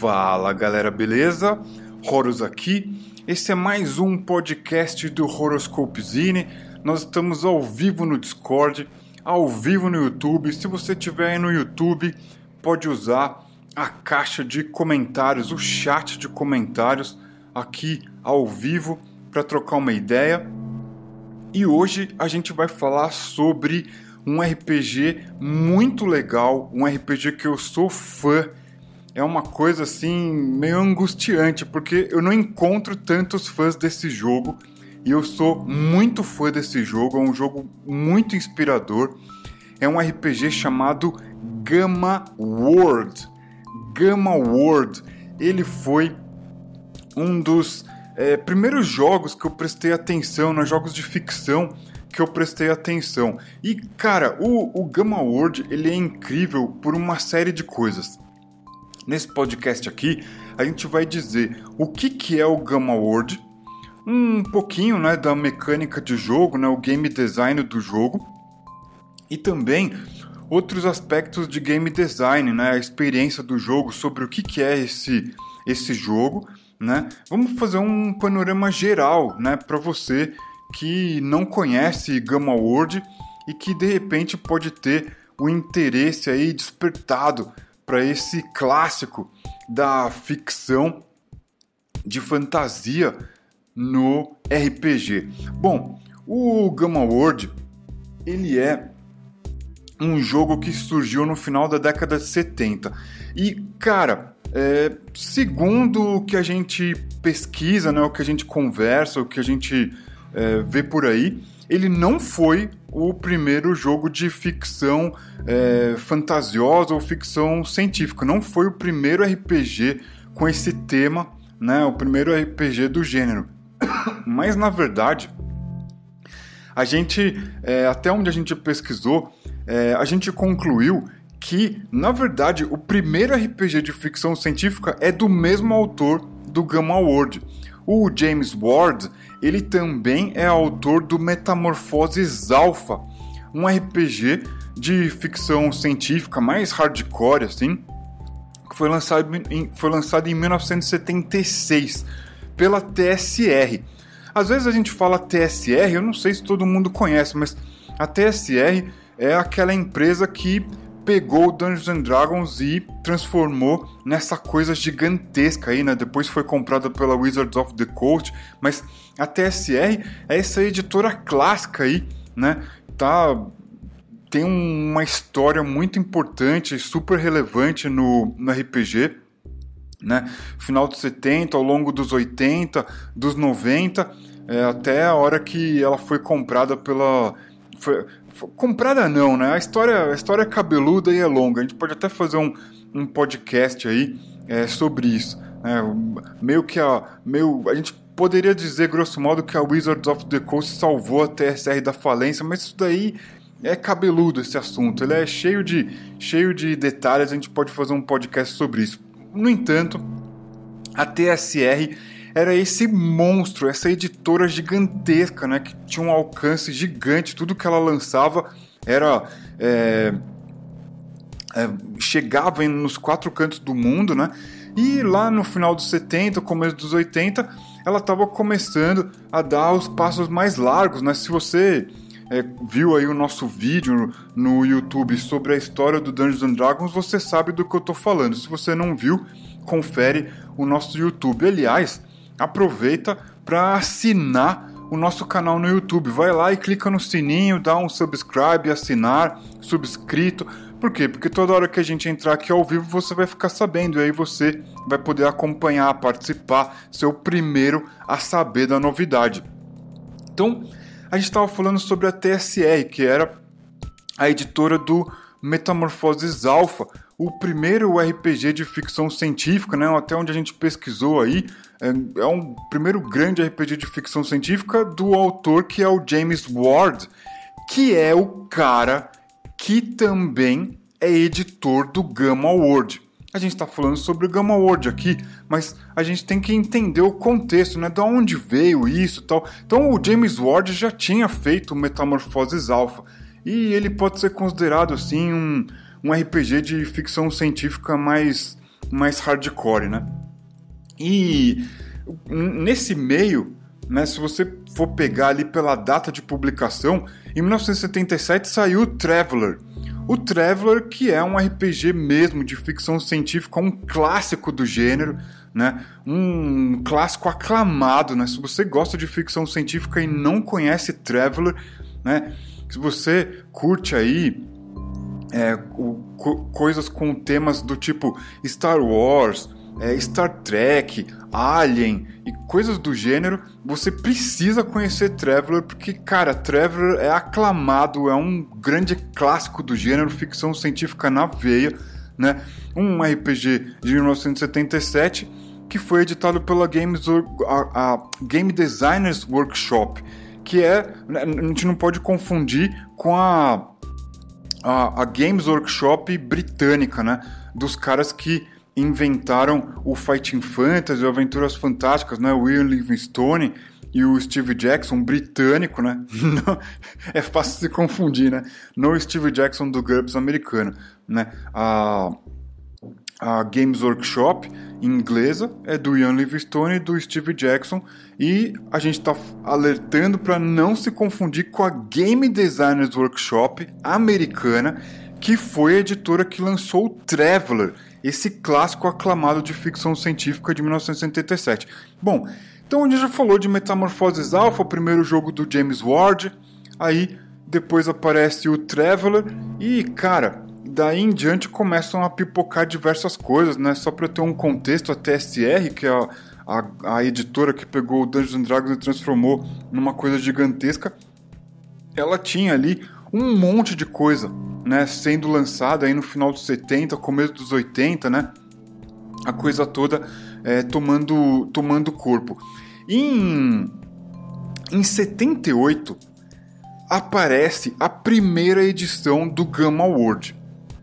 Fala galera, beleza? Horus aqui. Esse é mais um podcast do Horoscope Zine. Nós estamos ao vivo no Discord, ao vivo no YouTube. Se você estiver aí no YouTube, pode usar a caixa de comentários, o chat de comentários aqui ao vivo para trocar uma ideia. E hoje a gente vai falar sobre um RPG muito legal, um RPG que eu sou fã é uma coisa assim meio angustiante, porque eu não encontro tantos fãs desse jogo e eu sou muito fã desse jogo, é um jogo muito inspirador. É um RPG chamado Gamma World. Gamma World, ele foi um dos é, primeiros jogos que eu prestei atenção, nos jogos de ficção que eu prestei atenção. E cara, o, o Gamma World ele é incrível por uma série de coisas. Nesse podcast aqui, a gente vai dizer o que, que é o Gamma World, um pouquinho né, da mecânica de jogo, né, o game design do jogo, e também outros aspectos de game design, né, a experiência do jogo, sobre o que, que é esse, esse jogo. Né? Vamos fazer um panorama geral né, para você que não conhece Gamma World e que de repente pode ter o interesse aí despertado para esse clássico da ficção de fantasia no RPG. Bom, o Gamma World ele é um jogo que surgiu no final da década de 70 e cara, é, segundo o que a gente pesquisa, né, o que a gente conversa, o que a gente é, vê por aí, ele não foi o primeiro jogo de ficção é, fantasiosa ou ficção científica. Não foi o primeiro RPG com esse tema, né? O primeiro RPG do gênero. Mas na verdade, a gente, é, até onde a gente pesquisou, é, a gente concluiu que, na verdade, o primeiro RPG de ficção científica é do mesmo autor do Gamma World. O James Ward, ele também é autor do Metamorfoses Alpha, um RPG de ficção científica mais hardcore, assim, que foi lançado em, foi lançado em 1976 pela TSR. Às vezes a gente fala TSR, eu não sei se todo mundo conhece, mas a TSR é aquela empresa que pegou Dungeons and Dragons e transformou nessa coisa gigantesca aí, né? Depois foi comprada pela Wizards of the Coast, mas a TSR é essa editora clássica aí, né? Tá tem uma história muito importante, super relevante no, no RPG, né? Final dos 70, ao longo dos 80, dos 90, é, até a hora que ela foi comprada pela foi, comprada não, né? A história, a história é cabeluda e é longa. A gente pode até fazer um, um podcast aí é, sobre isso. Né? Meio que a. Meio, a gente poderia dizer, grosso modo, que a Wizards of the Coast salvou a TSR da falência, mas isso daí é cabeludo esse assunto. Ele é cheio de, cheio de detalhes, a gente pode fazer um podcast sobre isso. No entanto, a TSR era esse monstro, essa editora gigantesca, né, que tinha um alcance gigante, tudo que ela lançava era é, é, chegava nos quatro cantos do mundo, né? E lá no final dos 70, começo dos 80, ela estava começando a dar os passos mais largos, né? Se você é, viu aí o nosso vídeo no YouTube sobre a história do Dungeons and Dragons, você sabe do que eu estou falando. Se você não viu, confere o nosso YouTube. Aliás, aproveita para assinar o nosso canal no YouTube. Vai lá e clica no sininho, dá um subscribe, assinar, subscrito. Por quê? Porque toda hora que a gente entrar aqui ao vivo você vai ficar sabendo e aí você vai poder acompanhar, participar, ser o primeiro a saber da novidade. Então, a gente estava falando sobre a TSR, que era a editora do Metamorfoses Alpha, o primeiro RPG de ficção científica, né? Até onde a gente pesquisou aí, é, é um primeiro grande RPG de ficção científica do autor que é o James Ward, que é o cara que também é editor do Gamma World. A gente está falando sobre o Gamma World aqui, mas a gente tem que entender o contexto, né? Da onde veio isso, tal. Então o James Ward já tinha feito Metamorfoses Alpha e ele pode ser considerado assim um um RPG de ficção científica mais mais hardcore, né? E nesse meio, né, se você for pegar ali pela data de publicação, em 1977 saiu Traveler. O Traveler, que é um RPG mesmo de ficção científica, um clássico do gênero, né? Um clássico aclamado, né? Se você gosta de ficção científica e não conhece Traveler, né? Se você curte aí é, o, co coisas com temas do tipo Star Wars, é, Star Trek, Alien e coisas do gênero, você precisa conhecer Traveler, porque, cara, Traveler é aclamado, é um grande clássico do gênero, ficção científica na veia, né? Um RPG de 1977 que foi editado pela Games, a, a Game Designers Workshop, que é, né, a gente não pode confundir com a, a, a Games Workshop britânica, né? Dos caras que inventaram o Fighting Fantasy, o Aventuras Fantásticas, né? O William Livingstone e o Steve Jackson, britânico, né? é fácil se confundir, né? Não o Steve Jackson do GURPS americano, né? A, a Games Workshop inglesa é do Ian Livingstone e do Steve Jackson e a gente está alertando para não se confundir com a Game Designers Workshop americana, que foi a editora que lançou o Traveler, esse clássico aclamado de ficção científica de 1977. Bom, então a gente já falou de Metamorfoses Alpha, o primeiro jogo do James Ward, aí depois aparece o Traveler e, cara, daí em diante começam a pipocar diversas coisas, né? Só para ter um contexto, a TSR, que é a, a, a editora que pegou o Dungeons Dragons e transformou numa coisa gigantesca, ela tinha ali um monte de coisa né, sendo lançada aí no final dos 70, começo dos 80, né? A coisa toda é, tomando, tomando corpo. Em, em 78 aparece a primeira edição do Gamma World.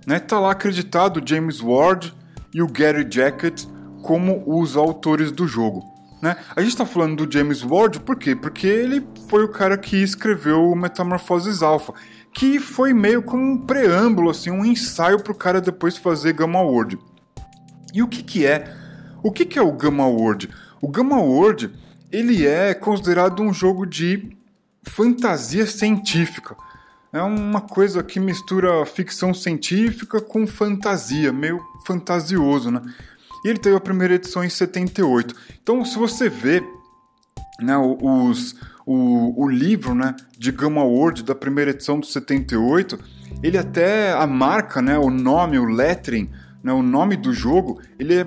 Né? Tá lá acreditado James Ward e o Gary Jacket como os autores do jogo. Né? A gente está falando do James Ward por quê? Porque ele foi o cara que escreveu o Metamorfoses Alpha que foi meio como um preâmbulo, assim, um ensaio para o cara depois fazer Gamma World. E o que, que é? O que, que é o Gamma World? O Gamma World ele é considerado um jogo de fantasia científica. É uma coisa que mistura ficção científica com fantasia, meio fantasioso, né? E ele teve a primeira edição em 78. Então, se você vê né, os, o, o livro né, de Gamma World da primeira edição do 78, ele até a marca, né, o nome, o lettering, né, o nome do jogo, ele é,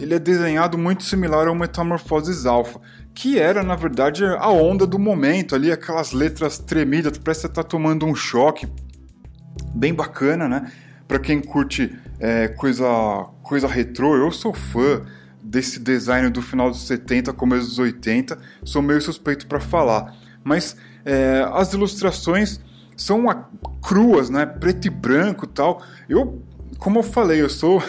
ele é desenhado muito similar ao Metamorphosis Alpha, que era na verdade a onda do momento, ali aquelas letras tremidas, parece que você tá tomando um choque, bem bacana, né? Para quem curte é, coisa coisa retrô, eu sou fã desse design do final dos 70, começo dos 80, sou meio suspeito para falar. Mas é, as ilustrações são cruas, né? Preto e branco tal. Eu, como eu falei, eu sou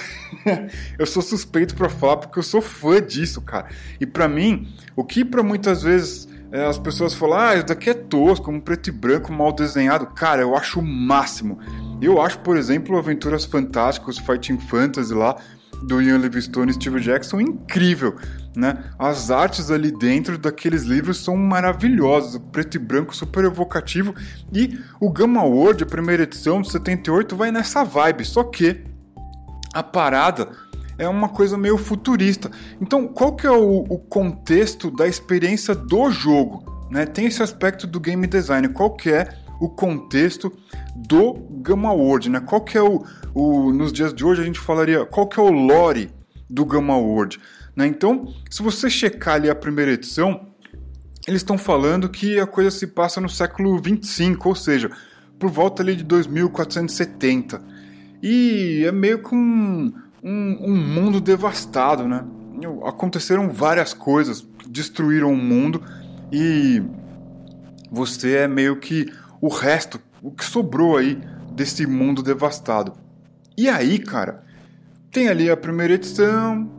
eu sou suspeito para falar porque eu sou fã disso, cara. E para mim, o que para muitas vezes é, as pessoas falam, ah, isso daqui é tosco, um preto e branco mal desenhado. Cara, eu acho o máximo. Eu acho, por exemplo, Aventuras Fantásticas, Fighting Fantasy lá, do Ian Livingstone e Steve Jackson incrível, né? As artes ali dentro daqueles livros são maravilhosas, preto e branco super evocativo e o Gamma World, a primeira edição de 78, vai nessa vibe, só que a parada é uma coisa meio futurista. Então, qual que é o, o contexto da experiência do jogo? Né? Tem esse aspecto do game design, qual que é o contexto do Gamma World, né? Qual que é o, o nos dias de hoje a gente falaria qual que é o lore do Gamma World, né? Então, se você checar ali a primeira edição, eles estão falando que a coisa se passa no século 25, ou seja, por volta ali de 2470. E é meio que um, um, um mundo devastado, né? Aconteceram várias coisas, destruíram o mundo e você é meio que o resto, o que sobrou aí desse mundo devastado. E aí, cara, tem ali a primeira edição,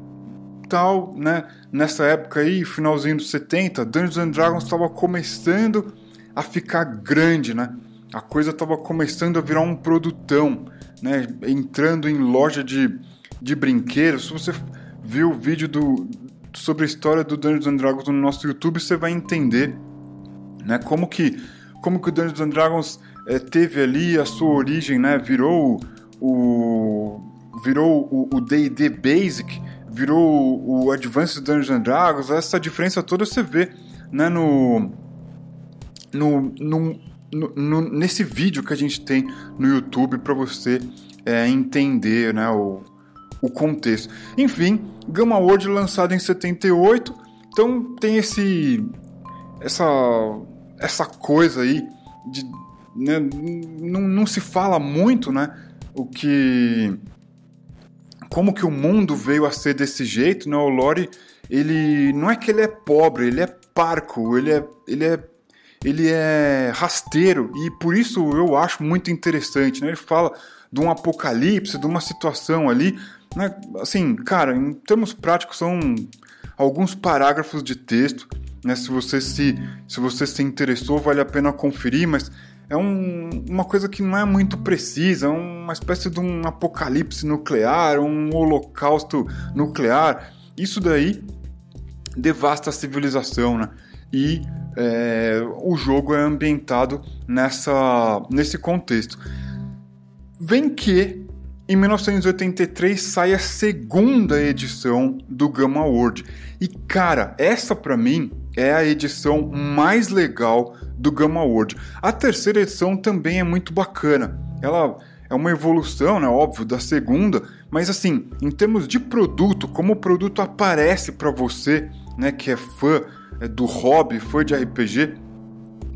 tal, né? Nessa época aí, finalzinho dos 70, Dungeons and Dragons estava começando a ficar grande, né? A coisa estava começando a virar um produtão, né? Entrando em loja de, de brinquedo, se você viu o vídeo do, sobre a história do Dungeons and Dragons no nosso YouTube, você vai entender né, como que como que o Dungeons and Dragons é, teve ali a sua origem, né, virou o virou o D&D Basic, virou o Advanced Dungeons and Dragons, essa diferença toda você vê né, no, no, no, no, nesse vídeo que a gente tem no YouTube para você é, entender né, o, o contexto. Enfim, Gamma World lançado em 78, então tem esse essa essa coisa aí de né, não, não se fala muito, né, o que como que o mundo veio a ser desse jeito, né? O Lore, ele não é que ele é pobre, ele é parco, ele é ele é ele é rasteiro e por isso eu acho muito interessante, né? Ele fala de um apocalipse, de uma situação ali, né? Assim, cara, em termos práticos são alguns parágrafos de texto, né? Se você se se você se interessou, vale a pena conferir, mas é um, uma coisa que não é muito precisa, é uma espécie de um apocalipse nuclear, um holocausto nuclear. Isso daí devasta a civilização, né? E é, o jogo é ambientado nessa, nesse contexto. Vem que em 1983 sai a segunda edição do Gamma World. E cara, essa para mim é a edição mais legal do Gamma World. A terceira edição também é muito bacana. Ela é uma evolução, né, óbvio, da segunda, mas assim, em termos de produto, como o produto aparece para você, né, que é fã é, do hobby, fã de RPG,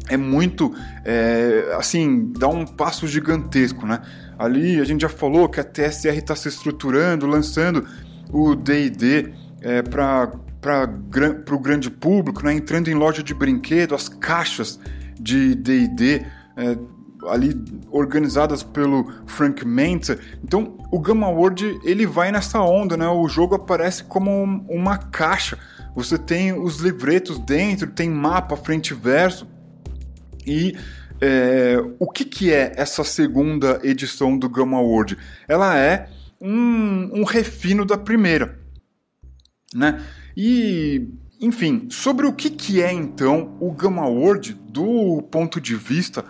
é muito, é, assim, dá um passo gigantesco, né? Ali a gente já falou que a TSR está se estruturando, lançando o D&D é, para para o grande público, né? entrando em loja de brinquedo, as caixas de D&D é, ali organizadas pelo Frank Menta. Então, o Gamma World ele vai nessa onda, né? O jogo aparece como uma caixa. Você tem os livretos dentro, tem mapa frente e verso. E é, o que, que é essa segunda edição do Gamma World? Ela é um, um refino da primeira, né? E, enfim, sobre o que, que é então o Gamma World do ponto de vista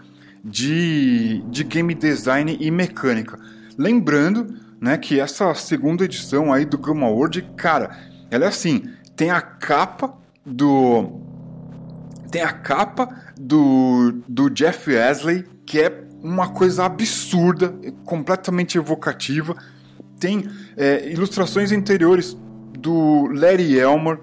de, de game design e mecânica. Lembrando né, que essa segunda edição aí do Gamma World, cara, ela é assim, tem a capa do tem a capa do, do Jeff Wesley, que é uma coisa absurda, completamente evocativa. Tem é, ilustrações interiores do Larry Elmer,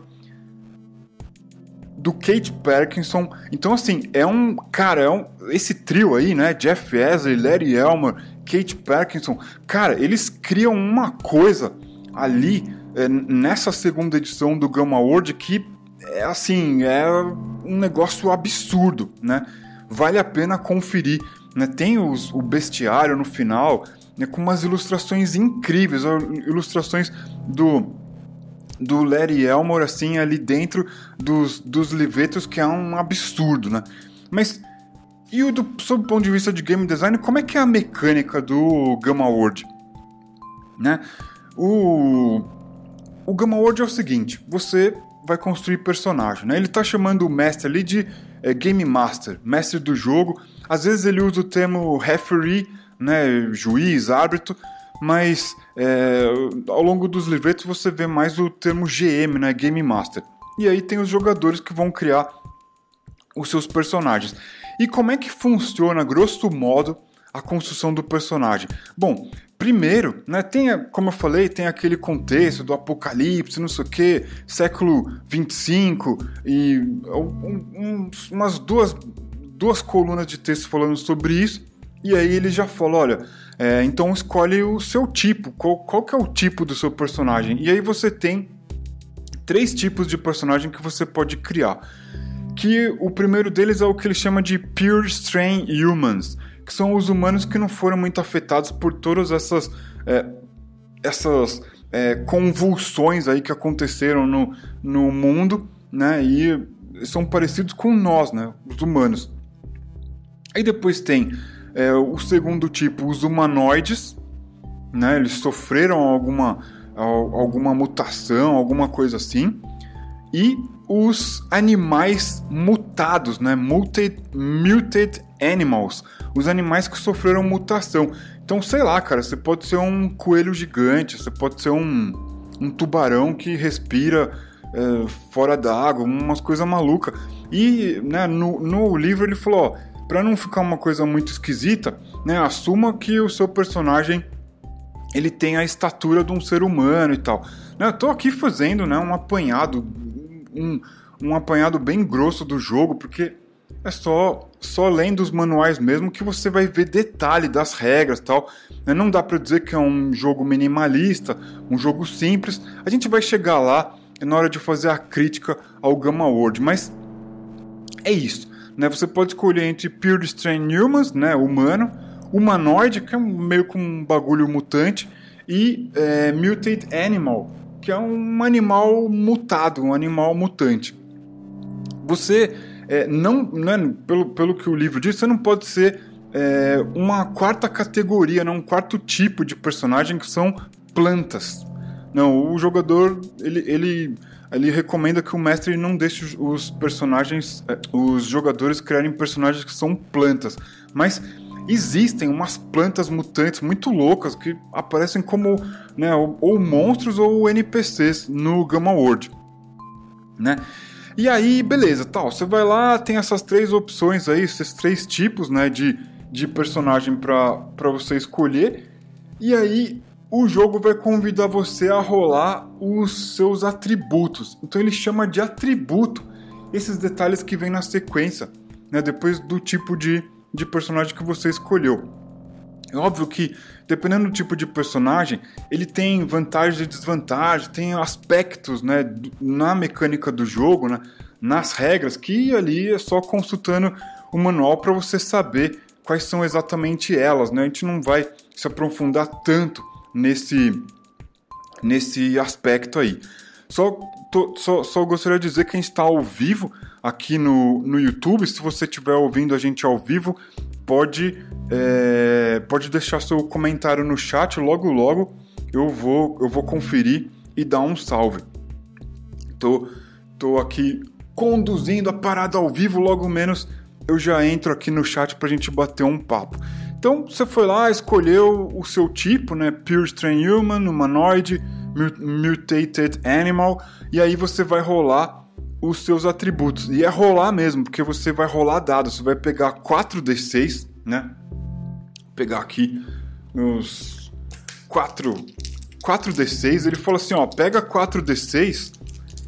do Kate Parkinson. Então, assim, é um. Cara, é um, esse trio aí, né? Jeff Wesley, Larry Elmer, Kate Parkinson. Cara, eles criam uma coisa ali é, nessa segunda edição do Gamma World que é assim, é um negócio absurdo, né? Vale a pena conferir. Né? Tem os, o bestiário no final, né, com umas ilustrações incríveis, ilustrações do do Larry Elmore, assim, ali dentro dos, dos livretos, que é um absurdo, né? Mas, e o do, sob o ponto de vista de game design, como é que é a mecânica do Gamma World? Né? O, o Gamma World é o seguinte, você vai construir personagem, né? Ele tá chamando o mestre ali de é, Game Master, mestre do jogo. Às vezes ele usa o termo referee, né, juiz, árbitro, mas é, ao longo dos livretos você vê mais o termo GM, né, Game Master. E aí tem os jogadores que vão criar os seus personagens. E como é que funciona, grosso modo, a construção do personagem? Bom, primeiro, né, tem, como eu falei, tem aquele contexto do apocalipse, não sei o que, século 25 e um, um, umas duas, duas colunas de texto falando sobre isso. E aí ele já falou, olha, é, então escolhe o seu tipo, qual, qual que é o tipo do seu personagem. E aí você tem três tipos de personagem que você pode criar. Que o primeiro deles é o que ele chama de Pure Strain Humans, que são os humanos que não foram muito afetados por todas essas, é, essas é, convulsões aí que aconteceram no, no mundo, né? E são parecidos com nós, né? Os humanos. Aí depois tem é, o segundo tipo, os humanoides, né? Eles sofreram alguma alguma mutação, alguma coisa assim. E os animais mutados, né? Muted, muted animals, os animais que sofreram mutação. Então, sei lá, cara, você pode ser um coelho gigante, você pode ser um, um tubarão que respira é, fora d'água, umas coisas malucas. E né, no, no livro ele falou: ó, pra não ficar uma coisa muito esquisita, né, assuma que o seu personagem ele tem a estatura de um ser humano e tal. Né, eu tô aqui fazendo né, um apanhado, um, um apanhado bem grosso do jogo, porque é só só lendo os manuais mesmo que você vai ver detalhe das regras tal. Né? Não dá para dizer que é um jogo minimalista, um jogo simples. A gente vai chegar lá na hora de fazer a crítica ao Gamma World, mas é isso. Né? Você pode escolher entre Pure Strain Humans, né, humano, Humanoid, que é meio com um bagulho mutante, e é, Mutate Animal, que é um animal mutado, um animal mutante. Você é, não, né, pelo, pelo que o livro diz, você não pode ser é, uma quarta categoria, né, um quarto tipo de personagem que são plantas. Não, o jogador ele, ele, ele recomenda que o mestre não deixe os personagens, é, os jogadores criarem personagens que são plantas, mas existem umas plantas mutantes muito loucas que aparecem como né, ou monstros ou NPCs no Gamma World, né? E aí, beleza, tal, você vai lá, tem essas três opções aí, esses três tipos, né, de, de personagem para você escolher. E aí o jogo vai convidar você a rolar os seus atributos. Então ele chama de atributo esses detalhes que vêm na sequência, né, depois do tipo de, de personagem que você escolheu. É óbvio que, dependendo do tipo de personagem, ele tem vantagens e desvantagens, tem aspectos né, na mecânica do jogo, né, nas regras, que ali é só consultando o manual para você saber quais são exatamente elas. Né? A gente não vai se aprofundar tanto nesse, nesse aspecto aí. Só, tô, só, só gostaria de dizer que a gente está ao vivo aqui no, no YouTube. Se você estiver ouvindo a gente ao vivo, pode, é, pode deixar seu comentário no chat. Logo, logo eu vou, eu vou conferir e dar um salve. Tô, tô aqui conduzindo a parada ao vivo, logo menos eu já entro aqui no chat para a gente bater um papo. Então você foi lá, escolheu o seu tipo, né? Pure Strain Human, Humanoid, Mutated Animal, e aí você vai rolar os seus atributos. E é rolar mesmo, porque você vai rolar dados. Você vai pegar 4d6, né? Vou pegar aqui os 4 4d6, ele fala assim, ó, pega 4d6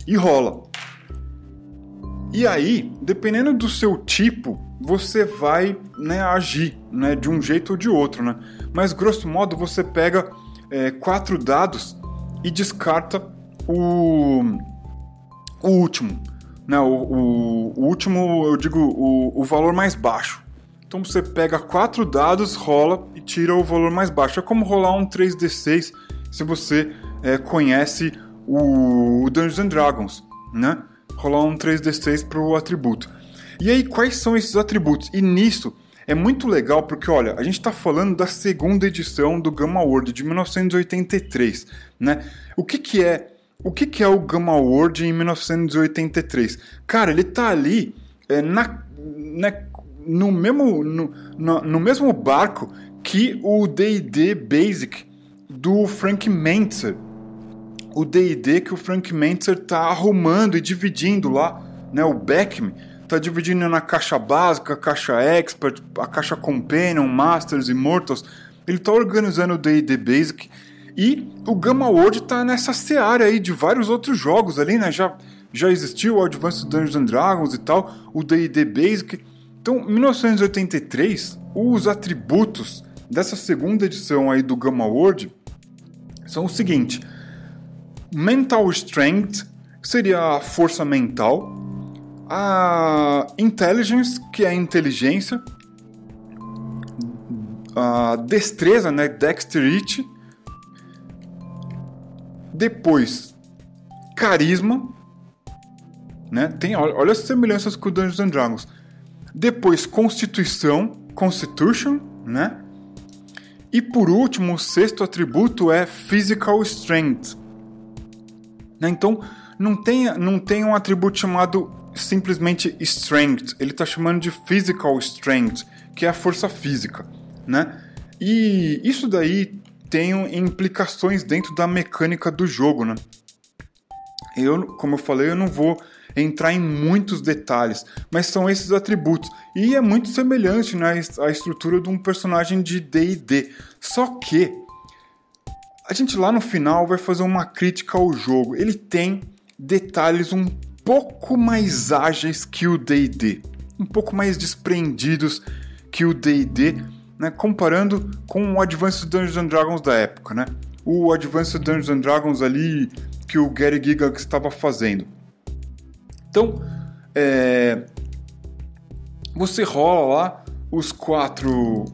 e rola. E aí, dependendo do seu tipo, você vai né, agir né, de um jeito ou de outro, né? Mas grosso modo você pega é, quatro dados e descarta o o último. Né, o, o, o último, eu digo, o, o valor mais baixo. Então você pega quatro dados, rola e tira o valor mais baixo. É como rolar um 3D6 se você é, conhece o, Dungeons and Dragons, né? Rolar um 3D6 para o atributo. E aí, quais são esses atributos? E nisso é muito legal porque, olha, a gente está falando da segunda edição do Gamma World de 1983, né? O que, que é o que, que é o Gamma World em 1983? Cara, ele tá ali é, na, né, no, mesmo, no, no, no mesmo barco que o D&D Basic do Frank Mentzer. O D&D que o Frank Mentzer tá arrumando e dividindo lá, né, o Beckman tá dividindo na caixa básica, caixa expert, a caixa companion, masters, immortals. Ele tá organizando o D&D Basic e o Gamma World tá nessa seara aí de vários outros jogos ali, né? Já, já existiu o Advanced Dungeons and Dragons e tal, o D&D Basic. Então, em 1983, os atributos dessa segunda edição aí do Gamma World são o seguinte: Mental Strength seria a força mental, a Intelligence, que é inteligência, a destreza, né, Dexterity, depois, carisma, né? Tem, olha, olha as semelhanças com Dungeons and Dragons. Depois, constituição, constitution, né? E por último, o sexto atributo é Physical Strength. Né? Então, não tem, não tem um atributo chamado simplesmente Strength, ele está chamando de Physical Strength, que é a força física. Né? E isso daí tem implicações dentro da mecânica do jogo. Né? Eu, como eu falei, eu não vou entrar em muitos detalhes, mas são esses atributos. E é muito semelhante né, à estrutura de um personagem de DD. Só que a gente lá no final vai fazer uma crítica ao jogo. Ele tem detalhes um pouco mais ágeis que o DD, um pouco mais desprendidos que o DD, né, comparando com o Advanced Dungeons and Dragons da época. Né? O Advanced Dungeons and Dragons ali que o Gary Gygax estava fazendo. Então, é, você rola lá os quatro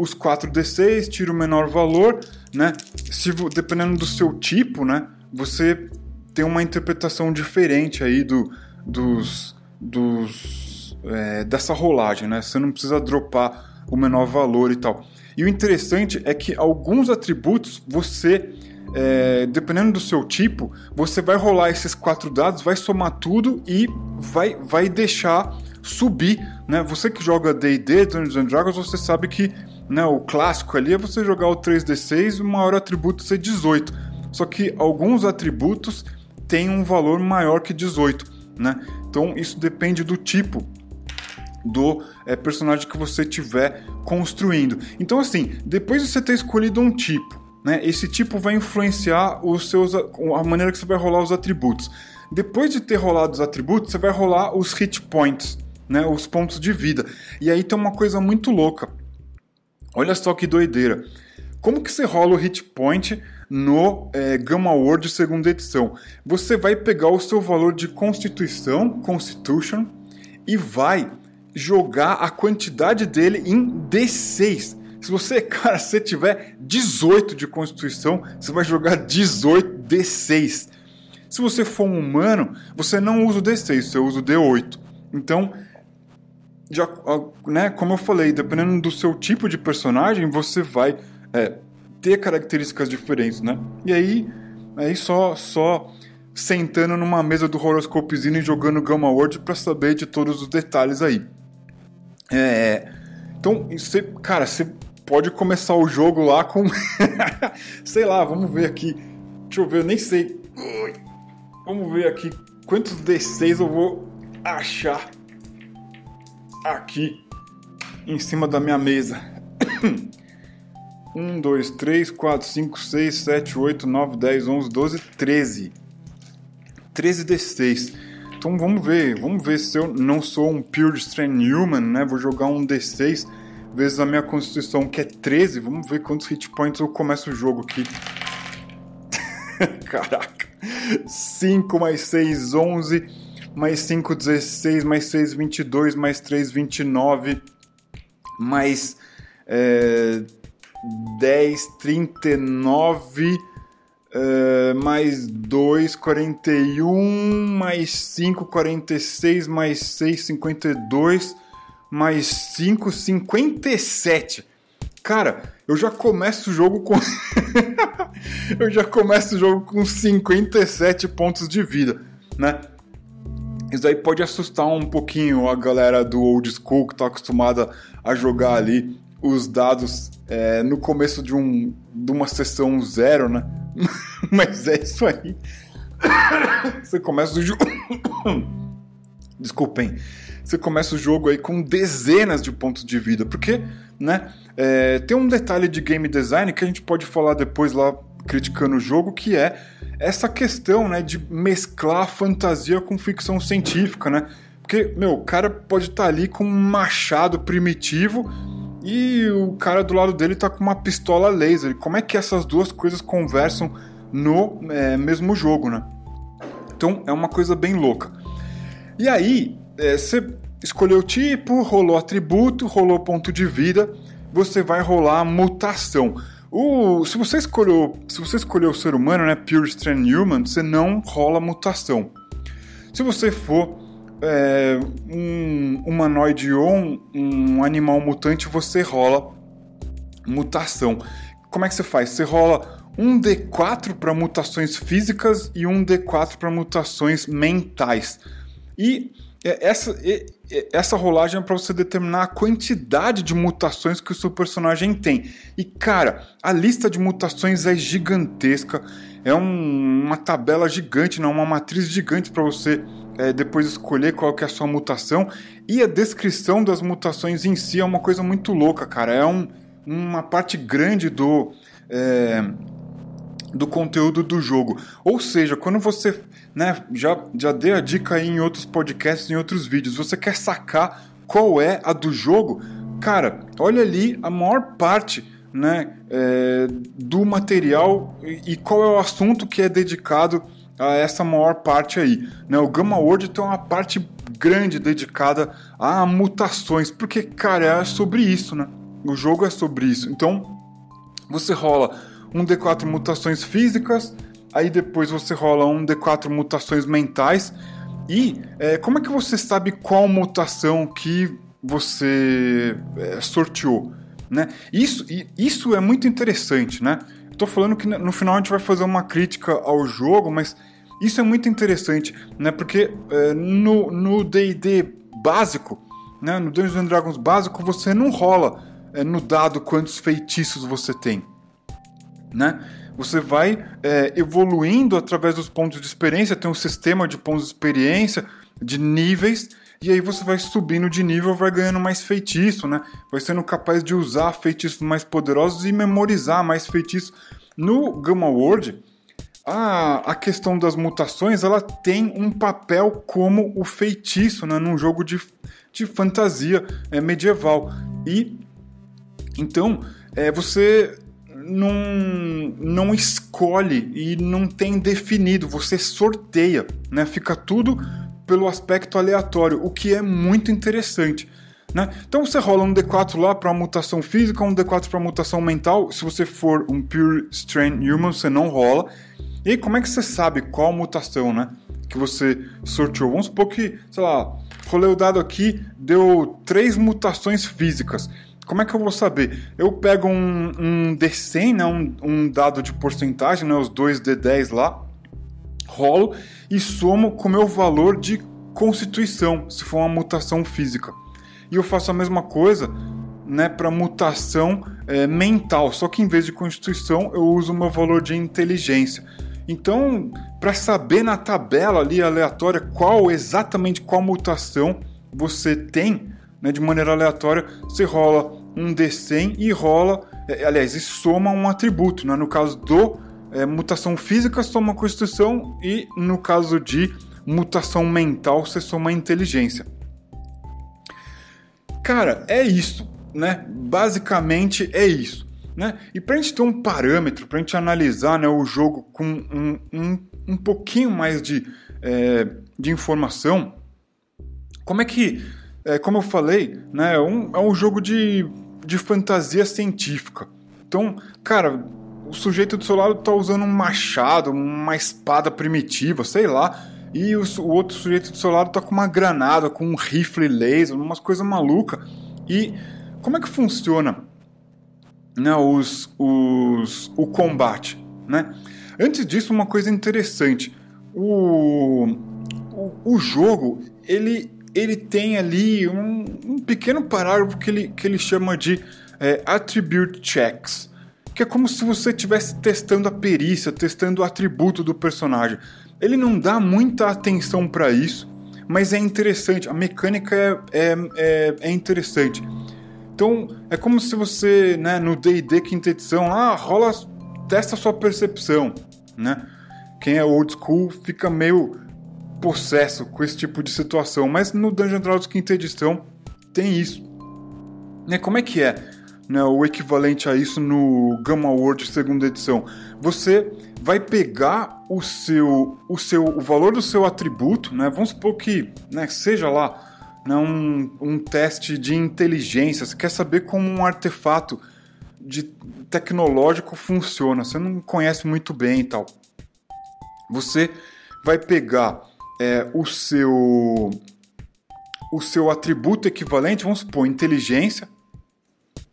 os 4 D6, tira o menor valor, né? Se dependendo do seu tipo, né, você tem uma interpretação diferente aí do, dos, dos é, dessa rolagem, né? Você não precisa dropar o menor valor e tal. E o interessante é que alguns atributos você é, dependendo do seu tipo, você vai rolar esses quatro dados, vai somar tudo e vai, vai deixar subir, né? Você que joga D&D, Dungeons and Dragons, você sabe que né, o clássico ali é você jogar o 3D6 e o maior atributo ser 18. Só que alguns atributos têm um valor maior que 18, né? Então isso depende do tipo do é, personagem que você estiver construindo. Então assim, depois de você ter escolhido um tipo, né? Esse tipo vai influenciar os seus, a maneira que você vai rolar os atributos. Depois de ter rolado os atributos, você vai rolar os hit points, né? os pontos de vida. E aí tem uma coisa muito louca. Olha só que doideira. Como que você rola o hit point no é, Gamma World segunda edição? Você vai pegar o seu valor de constituição, Constitution, e vai jogar a quantidade dele em D6. Se você, cara, se tiver 18 de constituição, você vai jogar 18 D6. Se você for um humano, você não usa o D6, você usa o D8. Então, já, né, como eu falei, dependendo do seu tipo de personagem, você vai é, ter características diferentes, né? E aí, aí só, só sentando numa mesa do horoscopezinho e jogando Gamma World para saber de todos os detalhes aí. É, então, você, cara, você pode começar o jogo lá com. sei lá, vamos ver aqui. Deixa eu ver, eu nem sei. Vamos ver aqui quantos D6 eu vou achar aqui em cima da minha mesa. 1, 2, 3, 4, 5, 6, 7, 8, 9, 10, 11, 12, 13. 13 D6. Então vamos ver, vamos ver se eu não sou um Pure Strand Human, né? Vou jogar um D6 vezes a minha constituição, que é 13. Vamos ver quantos hit points eu começo o jogo aqui. Caraca. 5 mais 6, 11. Mais 5, 16. Mais 6, 22. Mais 3, 29. Mais é, 10, 39. Uh, mais 2, 41, mais 5, 46, mais 6, 52, mais 5, 57. Cara, eu já começo o jogo com. eu já começo o jogo com 57 pontos de vida, né? Isso aí pode assustar um pouquinho a galera do old school que tá acostumada a jogar ali os dados é, no começo de, um, de uma sessão zero, né? Mas é isso aí. Você começa o jogo. Desculpem você começa o jogo aí com dezenas de pontos de vida, porque, né, é, tem um detalhe de game design que a gente pode falar depois lá criticando o jogo, que é essa questão, né, de mesclar fantasia com ficção científica, né? Porque, meu, o cara pode estar tá ali com um machado primitivo e o cara do lado dele tá com uma pistola laser. Como é que essas duas coisas conversam no é, mesmo jogo, né? Então é uma coisa bem louca. E aí, é, você escolheu o tipo, rolou atributo, rolou ponto de vida, você vai rolar mutação. O, se você escolheu, se você escolheu o ser humano, né, Pure Strand Human, você não rola mutação. Se você for é, um humanoide ou um, um animal mutante, você rola mutação. Como é que você faz? Você rola um D4 para mutações físicas e um D4 para mutações mentais. E é, essa, essa rolagem é para você determinar a quantidade de mutações que o seu personagem tem. E cara, a lista de mutações é gigantesca. É um, uma tabela gigante, não, uma matriz gigante para você é, depois escolher qual que é a sua mutação. E a descrição das mutações em si é uma coisa muito louca, cara. É um, uma parte grande do. É, do conteúdo do jogo. Ou seja, quando você, né, já, já dei a dica aí em outros podcasts, em outros vídeos, você quer sacar qual é a do jogo, cara, olha ali a maior parte, né, é, do material e, e, qual é o assunto que é dedicado a essa maior parte aí. Né? O Gamma World tem uma parte grande dedicada a mutações, porque, cara, é sobre isso, né? O jogo é sobre isso. Então, você rola um D4 mutações físicas, aí depois você rola um D4 mutações mentais. E é, como é que você sabe qual mutação que você é, sorteou? Né? Isso, isso é muito interessante, né? Estou falando que no final a gente vai fazer uma crítica ao jogo, mas isso é muito interessante, né? Porque é, no D&D básico, né? no Dungeons Dragons básico, você não rola é, no dado quantos feitiços você tem né? Você vai é, evoluindo através dos pontos de experiência, tem um sistema de pontos de experiência, de níveis, e aí você vai subindo de nível, vai ganhando mais feitiço, né? Vai sendo capaz de usar feitiços mais poderosos e memorizar mais feitiços. No Gamma World, a, a questão das mutações, ela tem um papel como o feitiço, né? Num jogo de, de fantasia é, medieval. E então, é, você não, não escolhe e não tem definido, você sorteia, né? Fica tudo pelo aspecto aleatório, o que é muito interessante. Né? Então você rola um D4 lá para mutação física, um D4 para mutação mental. Se você for um Pure Strain Human, você não rola. E como é que você sabe qual mutação né, que você sorteou? Vamos supor que, sei lá, rolei o dado aqui, deu três mutações físicas. Como é que eu vou saber? Eu pego um, um D100, né, um, um dado de porcentagem, né, os dois D10 lá, rolo e somo com o meu valor de constituição, se for uma mutação física. E eu faço a mesma coisa né, para mutação é, mental, só que em vez de constituição eu uso o meu valor de inteligência. Então, para saber na tabela ali aleatória qual exatamente qual mutação você tem, né, de maneira aleatória, você rola um D100 e rola, é, aliás, e soma um atributo. Né? No caso do é, mutação física, soma constituição e no caso de mutação mental, você soma inteligência. Cara, é isso, né? Basicamente é isso. Né? E para a gente ter um parâmetro, para a gente analisar né, o jogo com um, um, um pouquinho mais de, é, de informação, como é que é, como eu falei, né, é, um, é um jogo de, de fantasia científica. Então, cara, o sujeito do seu lado tá usando um machado, uma espada primitiva, sei lá, e o, o outro sujeito do seu lado tá com uma granada, com um rifle laser, umas coisas malucas. E como é que funciona né, os, os, o combate? Né? Antes disso, uma coisa interessante. O, o, o jogo, ele ele tem ali um, um pequeno parágrafo que ele, que ele chama de é, attribute checks, que é como se você estivesse testando a perícia, testando o atributo do personagem. Ele não dá muita atenção para isso, mas é interessante, a mecânica é, é, é, é, interessante. Então, é como se você, né, no D&D quinta edição, ah, rola, testa sua percepção, né? Quem é old school fica meio possesso com esse tipo de situação, mas no Dungeon Dragons quinta edição tem isso. Né, como é que é né, o equivalente a isso no Gamma World segunda edição? Você vai pegar o seu, o seu, o valor do seu atributo, né? Vamos supor que, né, seja lá, né, um, um teste de inteligência. Você quer saber como um artefato de tecnológico funciona. Você não conhece muito bem e tal. Você vai pegar é, o seu o seu atributo equivalente, vamos supor, inteligência,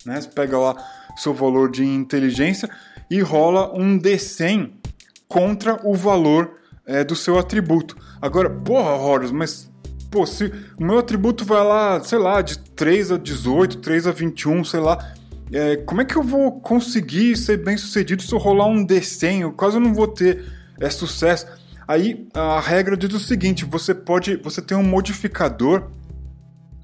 né? Você pega lá seu valor de inteligência e rola um D100 contra o valor é, do seu atributo. Agora, porra, Horus, mas pô, se o meu atributo vai lá, sei lá, de 3 a 18, 3 a 21, sei lá, é, como é que eu vou conseguir ser bem sucedido se eu rolar um D100? Eu quase não vou ter é, sucesso. Aí a regra diz o seguinte: você pode, você tem um modificador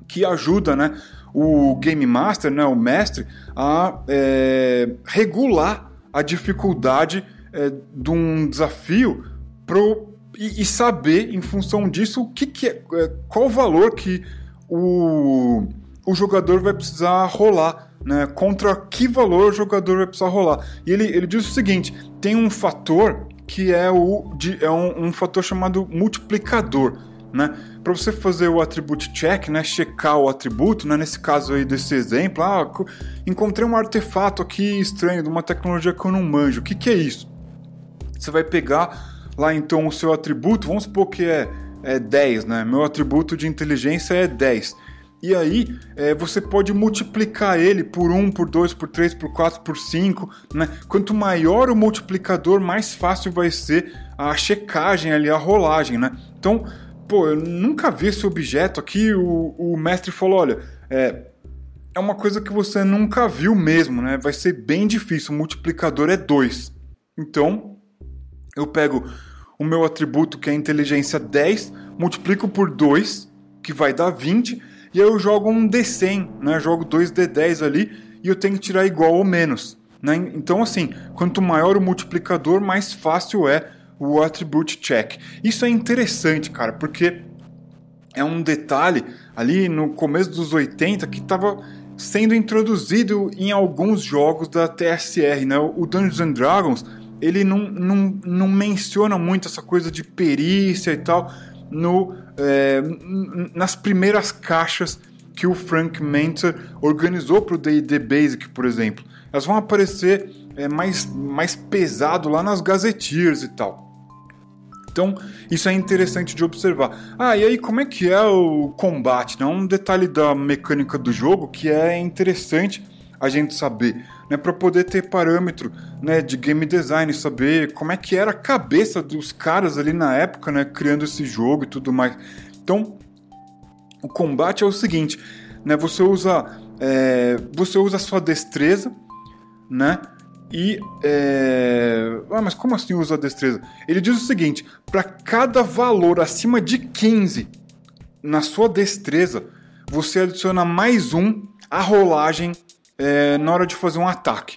que ajuda, né, o game master, né, o mestre, a é, regular a dificuldade é, de um desafio pro, e, e, saber, em função disso, o que, que é, é, qual o valor que o, o jogador vai precisar rolar. Né, contra que valor o jogador vai precisar rolar. E ele, ele diz o seguinte: tem um fator que é, o, de, é um, um fator chamado multiplicador. Né? Para você fazer o attribute check, né, checar o atributo, né, nesse caso aí desse exemplo, ah, encontrei um artefato aqui estranho de uma tecnologia que eu não manjo. O que, que é isso? Você vai pegar lá então o seu atributo, vamos supor que é, é 10, né? Meu atributo de inteligência é 10. E aí é, você pode multiplicar ele por 1, por 2, por 3, por 4, por 5. Né? Quanto maior o multiplicador, mais fácil vai ser a checagem ali, a rolagem. Né? Então, pô, eu nunca vi esse objeto aqui. O, o mestre falou: olha, é, é uma coisa que você nunca viu mesmo, né? Vai ser bem difícil. O multiplicador é 2. Então, eu pego o meu atributo que é inteligência 10, multiplico por 2, que vai dar 20 e aí eu jogo um D100, né? Jogo 2D10 ali e eu tenho que tirar igual ou menos. Né? Então, assim, quanto maior o multiplicador, mais fácil é o attribute check. Isso é interessante, cara, porque é um detalhe ali no começo dos 80 que estava sendo introduzido em alguns jogos da TSR, né? O Dungeons and Dragons, ele não, não, não menciona muito essa coisa de perícia e tal, no, é, nas primeiras caixas que o Frank Mentor organizou para o D&D Basic, por exemplo. Elas vão aparecer é, mais, mais pesado lá nas Gazetteers e tal. Então, isso é interessante de observar. Ah, e aí como é que é o combate? Né? Um detalhe da mecânica do jogo que é interessante a gente saber né, para poder ter parâmetro né, de game design, saber como é que era a cabeça dos caras ali na época, né, criando esse jogo e tudo mais. Então, o combate é o seguinte, né, você usa é, você usa a sua destreza, né, e é... ah, mas como assim usa a destreza? Ele diz o seguinte: para cada valor acima de 15 na sua destreza, você adiciona mais um à rolagem é, na hora de fazer um ataque.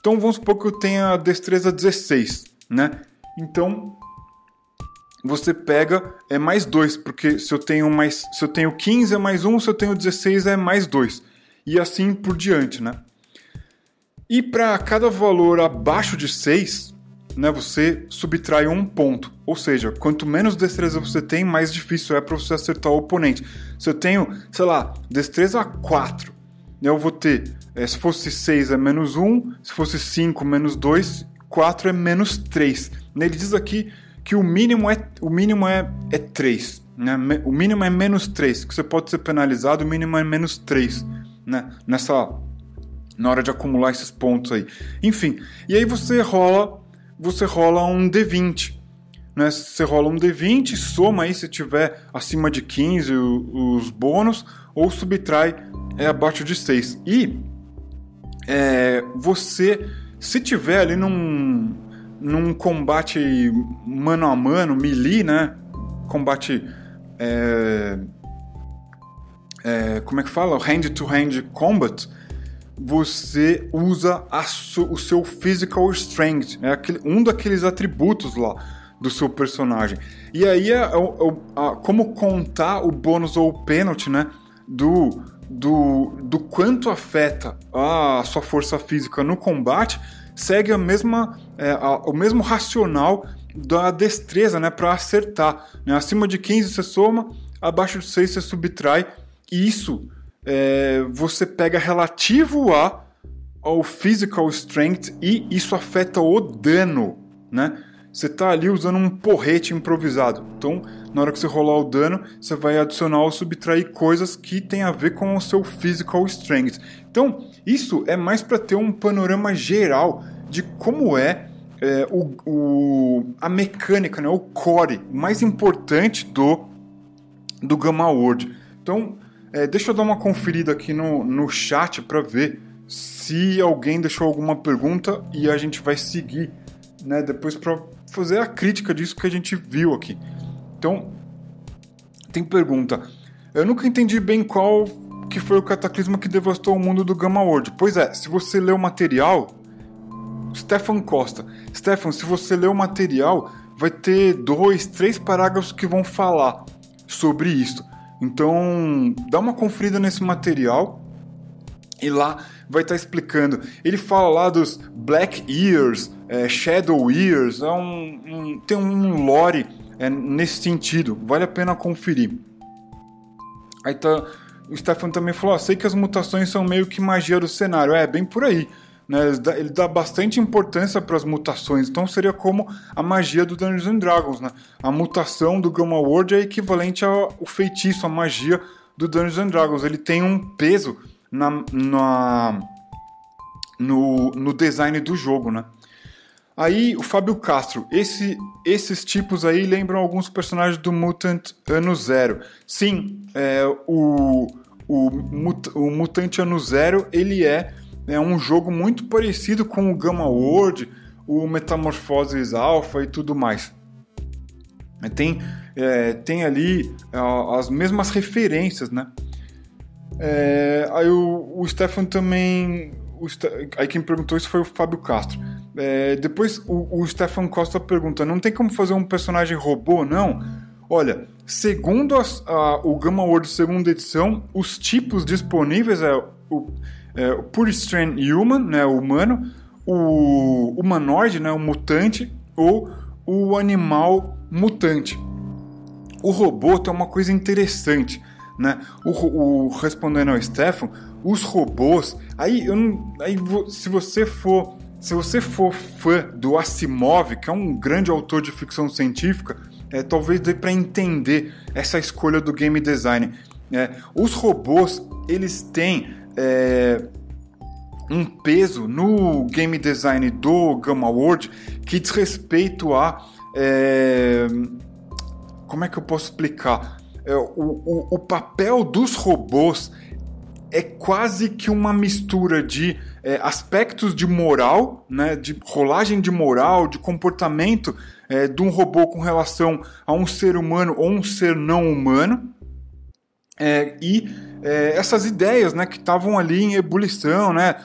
Então vamos supor que eu tenha destreza 16, né? Então você pega é mais 2, porque se eu tenho mais, se eu tenho 15 é mais 1, se eu tenho 16 é mais 2. E assim por diante, né? E para cada valor abaixo de 6, né, você subtrai um ponto. Ou seja, quanto menos destreza você tem, mais difícil é para você acertar o oponente. Se eu tenho, sei lá, destreza 4, eu vou ter, é, se fosse 6 é menos 1, se fosse 5 menos 2, 4 é menos 3. Ele diz aqui que o mínimo é, o mínimo é, é 3. Né? O mínimo é menos 3, que você pode ser penalizado, o mínimo é menos 3. Né? Nessa, na hora de acumular esses pontos aí. Enfim, e aí você rola, você rola um D20. Né? Você rola um D20, soma aí se tiver acima de 15 os bônus, ou subtrai é abaixo de 6. E é, você, se tiver ali num, num combate mano a mano, melee, né? Combate. É, é, como é que fala? Hand-to-hand -hand combat. Você usa o seu physical strength, é aquele, um daqueles atributos lá do seu personagem. E aí é, é, é, como contar o bônus ou o pênalti, né? Do, do, do quanto afeta a sua força física no combate segue a mesma, é, a, o mesmo racional da destreza né, para acertar. Né? Acima de 15 você soma, abaixo de 6 você subtrai. Isso é, você pega relativo a, ao physical strength e isso afeta o dano. Né? você está ali usando um porrete improvisado. Então, na hora que você rolar o dano, você vai adicionar ou subtrair coisas que tem a ver com o seu physical strength. Então, isso é mais para ter um panorama geral de como é, é o, o, a mecânica, né, o core mais importante do, do Gamma World. Então, é, deixa eu dar uma conferida aqui no, no chat para ver se alguém deixou alguma pergunta e a gente vai seguir né, depois para fazer a crítica disso que a gente viu aqui. Então, tem pergunta. Eu nunca entendi bem qual que foi o cataclisma que devastou o mundo do Gamma World. Pois é, se você ler o material, Stefan Costa. Stefan, se você ler o material, vai ter dois, três parágrafos que vão falar sobre isso. Então, dá uma conferida nesse material e lá vai estar tá explicando. Ele fala lá dos Black Ears, é, Shadow Ears, é um, um, tem um lore é, nesse sentido, vale a pena conferir. Aí tá, o Stefan também falou: ah, sei que as mutações são meio que magia do cenário. É, bem por aí. Né? Ele, dá, bastante importância para as mutações, então seria como a magia do Dungeons and Dragons. Né? A mutação do Gamma World é equivalente ao feitiço, a magia do Dungeons and Dragons. Ele tem um peso na, na no, no design do jogo, né? Aí o Fábio Castro, esse, esses tipos aí lembram alguns personagens do Mutant Ano Zero. Sim, é, o, o, o Mutante Ano Zero ele é, é um jogo muito parecido com o Gamma World, o Metamorphoses Alpha e tudo mais. Tem, é, tem ali as mesmas referências, né? É, aí o, o Stefan também. O, aí quem perguntou isso foi o Fábio Castro. É, depois o, o Stefan Costa pergunta: não tem como fazer um personagem robô, não? Olha, segundo a, o Gamma World segunda edição, os tipos disponíveis é o, é, o Pure Strain Human, né, o humano, o humanoide, né, o mutante, ou o animal mutante. O robô tem uma coisa interessante né? O, o, respondendo ao Stefan, os robôs, aí, não, aí se você for se você for fã do Asimov, que é um grande autor de ficção científica, é, talvez dê para entender essa escolha do game design. É, os robôs eles têm é, um peso no game design do Gamma World que diz respeito a é, como é que eu posso explicar? é, o, o, o papel dos robôs é quase que uma mistura de é, aspectos de moral, né, de rolagem de moral, de comportamento é, de um robô com relação a um ser humano ou um ser não humano, é, e é, essas ideias né, que estavam ali em ebulição, né,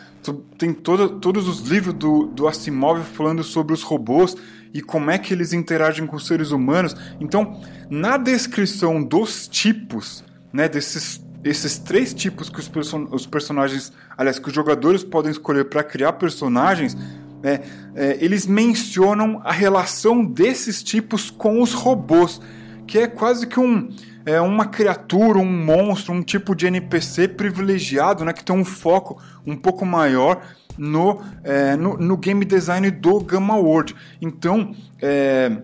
tem todo, todos os livros do, do Asimov falando sobre os robôs e como é que eles interagem com os seres humanos. Então, na descrição dos tipos, né, desses esses três tipos que os, person os personagens, aliás, que os jogadores podem escolher para criar personagens, é, é, eles mencionam a relação desses tipos com os robôs, que é quase que um é uma criatura, um monstro, um tipo de NPC privilegiado, né, que tem um foco um pouco maior no, é, no, no, game design do Gamma World. Então, é,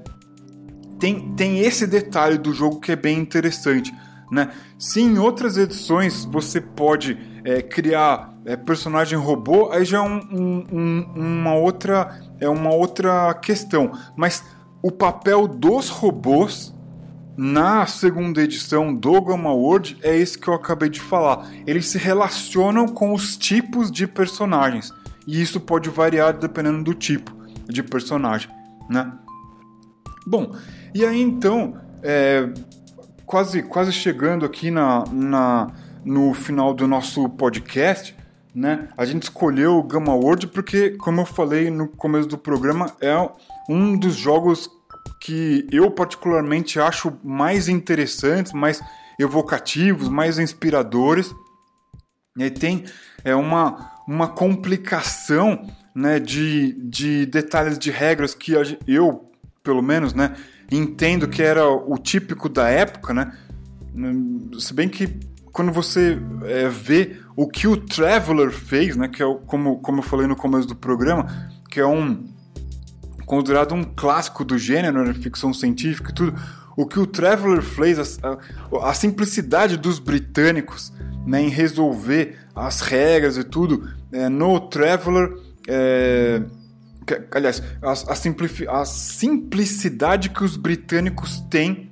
tem, tem esse detalhe do jogo que é bem interessante. Né? Se em outras edições você pode é, criar é, personagem robô, aí já é um, um, um, uma, outra, é uma outra questão. Mas o papel dos robôs na segunda edição do Gamma World é esse que eu acabei de falar. Eles se relacionam com os tipos de personagens. E isso pode variar dependendo do tipo de personagem, né? Bom, e aí então, é, quase, quase chegando aqui na, na, no final do nosso podcast, né? A gente escolheu o Gamma World porque, como eu falei no começo do programa, é um dos jogos que eu particularmente acho mais interessantes, mais evocativos, mais inspiradores. E tem é uma, uma complicação né, de, de detalhes de regras que eu, pelo menos, né, entendo que era o típico da época, né? Se bem que quando você é, vê o que o Traveler fez, né, que é o, como, como eu falei no começo do programa, que é um considerado um clássico do gênero, né, ficção científica e tudo. O que o Traveller fez, a, a, a simplicidade dos britânicos né, em resolver as regras e tudo, é, no Traveller, é, que, aliás, a, a, a simplicidade que os britânicos têm,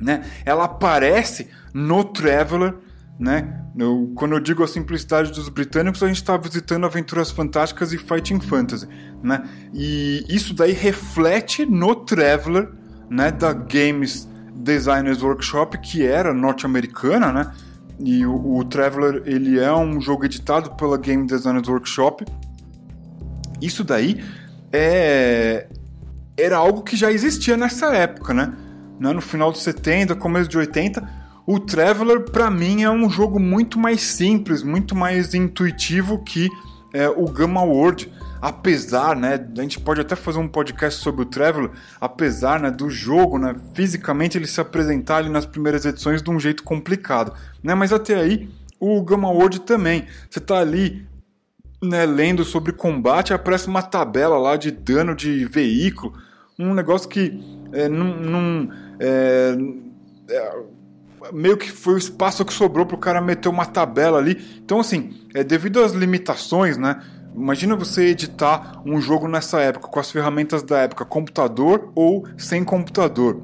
né, ela aparece no Traveller, né? Eu, quando eu digo a simplicidade dos britânicos, a gente está visitando Aventuras Fantásticas e Fighting Fantasy, né? E isso daí reflete no Traveller, né, da Games Designers Workshop, que era norte-americana, né? E o, o Traveler ele é um jogo editado pela Game Designers Workshop. Isso daí é era algo que já existia nessa época, né? No final dos 70, começo de 80, o Traveler para mim é um jogo muito mais simples, muito mais intuitivo que é, o Gamma World. Apesar, né, a gente pode até fazer um podcast sobre o Traveler, apesar, né, do jogo, né, fisicamente ele se apresentar ali nas primeiras edições de um jeito complicado, né, mas até aí o Gamma World também, você tá ali, né, lendo sobre combate, aparece uma tabela lá de dano de veículo, um negócio que é, não, é, é, meio que foi o espaço que sobrou para o cara meter uma tabela ali. Então, assim, é, devido às limitações, né? Imagina você editar um jogo nessa época, com as ferramentas da época, computador ou sem computador.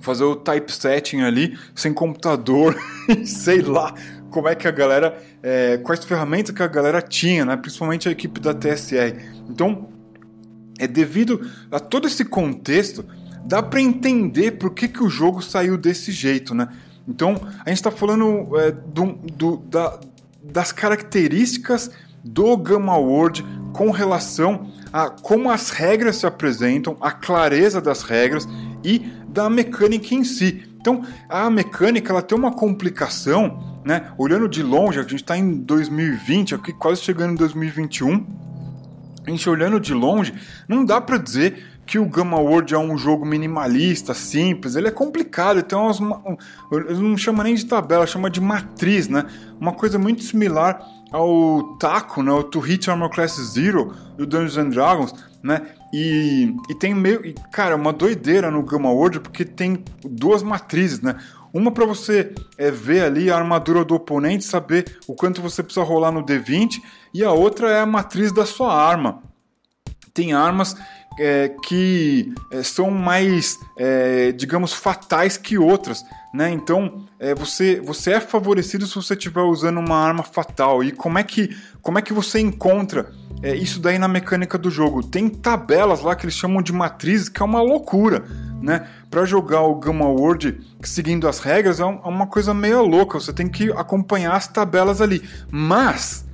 Fazer o typesetting ali sem computador, sei lá como é que a galera. É, quais ferramentas que a galera tinha, né? principalmente a equipe da TSR. Então, é devido a todo esse contexto, dá para entender por que, que o jogo saiu desse jeito, né? Então, a gente está falando é, do, do, da, das características do Gamma World com relação a como as regras se apresentam, a clareza das regras e da mecânica em si. Então, a mecânica ela tem uma complicação, né? Olhando de longe, a gente está em 2020, aqui quase chegando em 2021. A gente olhando de longe, não dá para dizer que o Gamma World é um jogo minimalista, simples, ele é complicado, ele tem umas. Não chama nem de tabela, chama de matriz, né? Uma coisa muito similar ao Taco, né? O To Hit Armor Class Zero do Dungeons and Dragons, né? E, e tem meio. E, cara, uma doideira no Gamma World porque tem duas matrizes, né? Uma para você é, ver ali a armadura do oponente, saber o quanto você precisa rolar no D20, e a outra é a matriz da sua arma. Tem armas é, que é, são mais, é, digamos, fatais que outras. Né? Então, é, você, você é favorecido se você estiver usando uma arma fatal. E como é que, como é que você encontra é, isso daí na mecânica do jogo? Tem tabelas lá que eles chamam de matrizes, que é uma loucura. Né? Para jogar o Gamma World seguindo as regras é, é uma coisa meio louca. Você tem que acompanhar as tabelas ali. Mas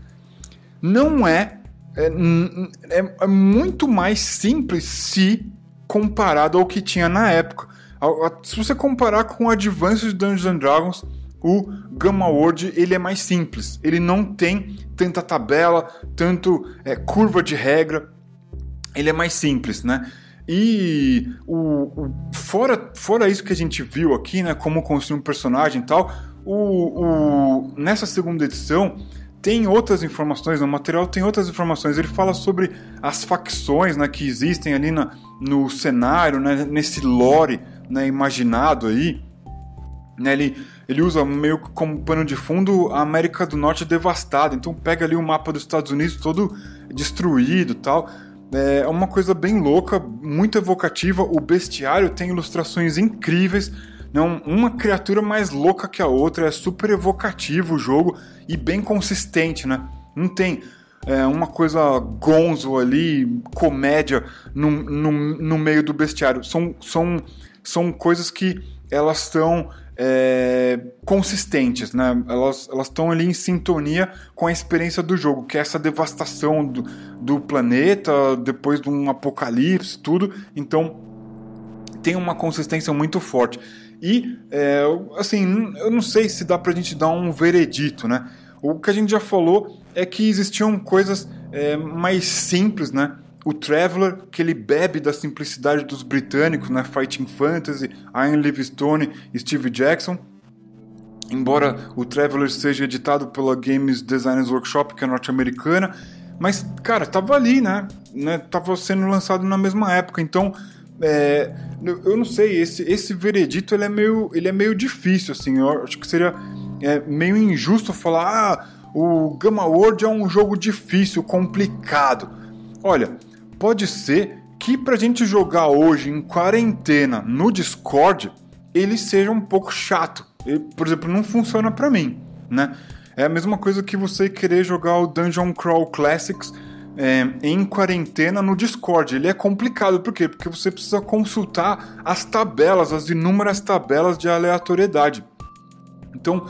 não é é, é, é muito mais simples se comparado ao que tinha na época. Se você comparar com o Advanced Dungeons and Dragons, o Gamma World ele é mais simples. Ele não tem tanta tabela, tanto é, curva de regra. Ele é mais simples, né? E o, o, fora, fora isso que a gente viu aqui, né? Como construir um personagem e tal, o, o, nessa segunda edição tem outras informações, no material tem outras informações. Ele fala sobre as facções né, que existem ali na, no cenário, né, nesse lore né, imaginado aí. Né, ele, ele usa meio como pano de fundo a América do Norte devastada. Então pega ali o mapa dos Estados Unidos todo destruído tal. É uma coisa bem louca, muito evocativa. O bestiário tem ilustrações incríveis não, uma criatura mais louca que a outra, é super evocativo o jogo e bem consistente, né? Não tem é, uma coisa gonzo ali, comédia no, no, no meio do bestiário. São, são, são coisas que elas estão é, consistentes, né? Elas estão ali em sintonia com a experiência do jogo, que é essa devastação do, do planeta depois de um apocalipse, tudo. Então tem uma consistência muito forte. E, é, assim, eu não sei se dá pra gente dar um veredito, né? O que a gente já falou é que existiam coisas é, mais simples, né? O Traveller, que ele bebe da simplicidade dos britânicos, né? Fighting Fantasy, Ian Livingstone Steve Jackson. Embora o Traveller seja editado pela Games Designers Workshop, que é norte-americana, Mas, cara, tava ali, né? né? Tava sendo lançado na mesma época, então. É, eu não sei, esse, esse veredito ele é, meio, ele é meio difícil, assim. Eu acho que seria é, meio injusto falar: ah, o Gamma World é um jogo difícil, complicado. Olha, pode ser que pra gente jogar hoje em quarentena no Discord, ele seja um pouco chato. Ele, por exemplo, não funciona para mim, né? É a mesma coisa que você querer jogar o Dungeon Crawl Classics é, em quarentena no Discord. Ele é complicado, por quê? Porque você precisa consultar as tabelas, as inúmeras tabelas de aleatoriedade. Então,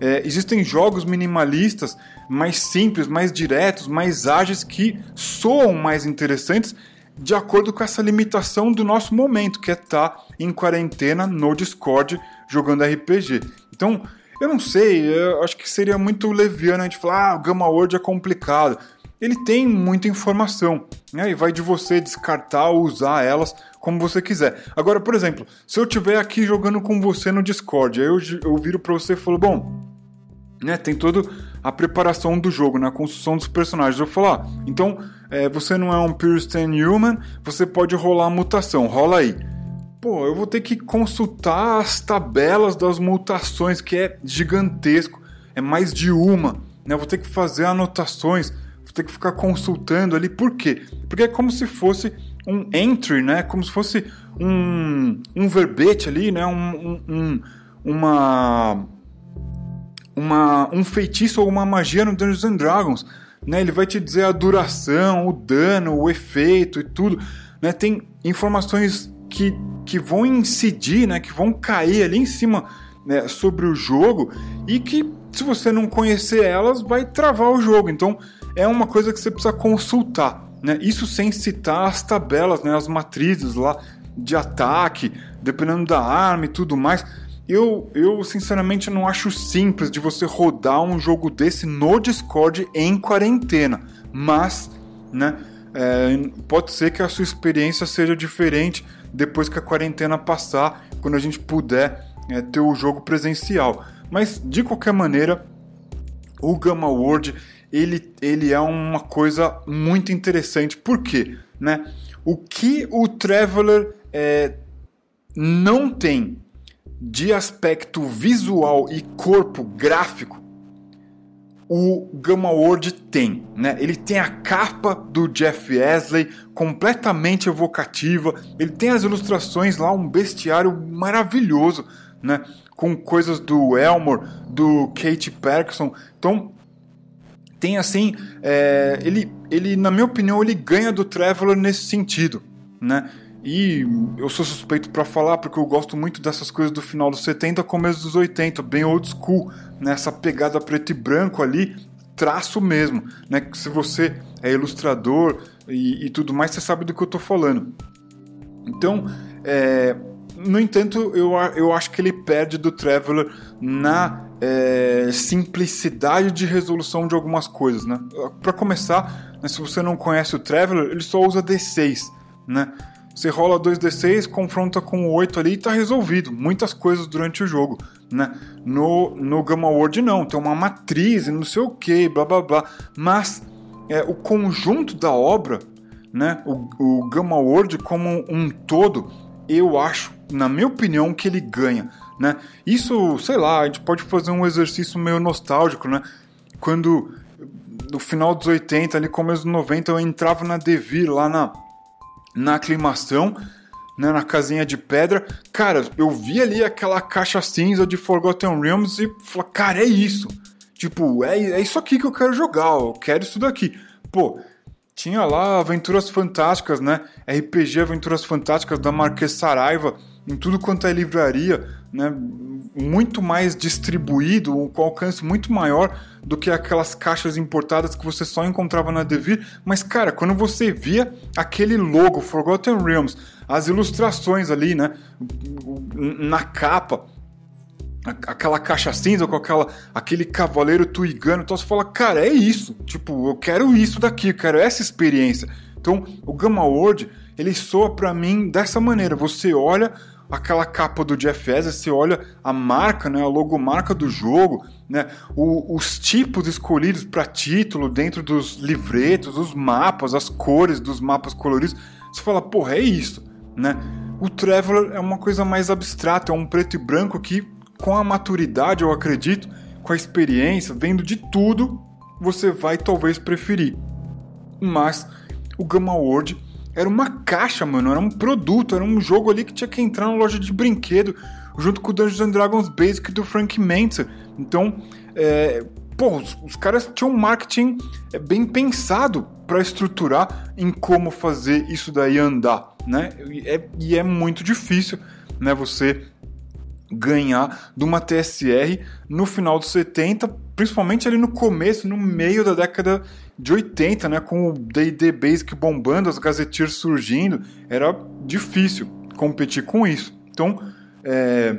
é, existem jogos minimalistas mais simples, mais diretos, mais ágeis que soam mais interessantes de acordo com essa limitação do nosso momento, que é estar tá em quarentena no Discord jogando RPG. Então, eu não sei, eu acho que seria muito leviano a gente falar, ah, o Gamma World é complicado. Ele tem muita informação, né? E vai de você descartar ou usar elas como você quiser. Agora, por exemplo, se eu estiver aqui jogando com você no Discord, aí eu, eu viro para você e falo, bom, né, tem toda a preparação do jogo, né, a construção dos personagens. Eu falar, ah, então é, você não é um Pure Human, você pode rolar a mutação, rola aí. Pô, eu vou ter que consultar as tabelas das mutações, que é gigantesco, é mais de uma, né? Eu vou ter que fazer anotações, vou ter que ficar consultando ali. Por quê? Porque é como se fosse um entry, né? Como se fosse um, um verbete ali, né? Um, um, uma uma, um feitiço ou uma magia no Dungeons and Dragons. Né? Ele vai te dizer a duração, o dano, o efeito e tudo. Né? Tem informações que, que vão incidir, né? que vão cair ali em cima né? sobre o jogo e que, se você não conhecer elas, vai travar o jogo. Então, é uma coisa que você precisa consultar. Né? Isso sem citar as tabelas, né? as matrizes lá de ataque, dependendo da arma e tudo mais. Eu, eu sinceramente não acho simples de você rodar um jogo desse no Discord em quarentena, mas, né, é, pode ser que a sua experiência seja diferente depois que a quarentena passar, quando a gente puder é, ter o jogo presencial. Mas de qualquer maneira, o Gamma World ele, ele é uma coisa muito interessante. Por quê? Né? O que o Traveler é, não tem de aspecto visual e corpo gráfico, o Gamma World tem, né? Ele tem a capa do Jeff Wesley completamente evocativa, ele tem as ilustrações lá, um bestiário maravilhoso, né? Com coisas do Elmore, do Kate Perkson. Então, tem assim, é, ele, ele, na minha opinião, ele ganha do Traveler nesse sentido, né? E eu sou suspeito para falar porque eu gosto muito dessas coisas do final dos 70, começo dos 80, bem old school, nessa né? pegada preto e branco ali, traço mesmo, né? Se você é ilustrador e, e tudo mais, você sabe do que eu tô falando. Então, é, no entanto, eu, eu acho que ele perde do Traveler na é, simplicidade de resolução de algumas coisas, né? Para começar, né, se você não conhece o Traveler, ele só usa D6, né? Você rola 2d6, confronta com o 8 ali e tá resolvido. Muitas coisas durante o jogo, né? No, no Gamma World não, tem uma matriz e não sei o que, blá blá blá. Mas é, o conjunto da obra, né? O, o Gamma World como um todo, eu acho, na minha opinião, que ele ganha, né? Isso, sei lá, a gente pode fazer um exercício meio nostálgico, né? Quando no final dos 80, ali começo dos 90, eu entrava na Devir lá na na aclimação, né, na casinha de pedra. Cara, eu vi ali aquela caixa cinza de Forgotten Realms e falei, cara, é isso. Tipo, é, é isso aqui que eu quero jogar, eu quero isso daqui. Pô, tinha lá Aventuras Fantásticas, né? RPG Aventuras Fantásticas da Marquês Saraiva, em tudo quanto é livraria, né? Muito mais distribuído, com alcance muito maior do que aquelas caixas importadas que você só encontrava na Devir. Mas, cara, quando você via aquele logo Forgotten Realms, as ilustrações ali, né? Na capa, aquela caixa cinza com aquela, aquele cavaleiro tuigano, então você fala, cara, é isso. Tipo, eu quero isso daqui, eu quero essa experiência. Então, o Gamma World, ele soa para mim dessa maneira. Você olha aquela capa do Jeff Ezra, você olha a marca, né, a logomarca do jogo, né, o, os tipos escolhidos para título dentro dos livretos, os mapas, as cores dos mapas coloridos, você fala, porra, é isso, né? O Traveler é uma coisa mais abstrata, é um preto e branco que, com a maturidade, eu acredito, com a experiência, vendo de tudo, você vai talvez preferir. Mas o Gamma World era uma caixa, mano, era um produto, era um jogo ali que tinha que entrar na loja de brinquedo, junto com o Dungeons and Dragons Basic do Frank Mentzer. Então, é, pô, os, os, caras tinham um marketing é, bem pensado para estruturar em como fazer isso daí andar, né? E é, e é muito difícil, né? Você ganhar de uma TSR no final dos 70, principalmente ali no começo, no meio da década de 80, né, com o D&D Basic bombando, as Gazetteers surgindo, era difícil competir com isso. Então, é,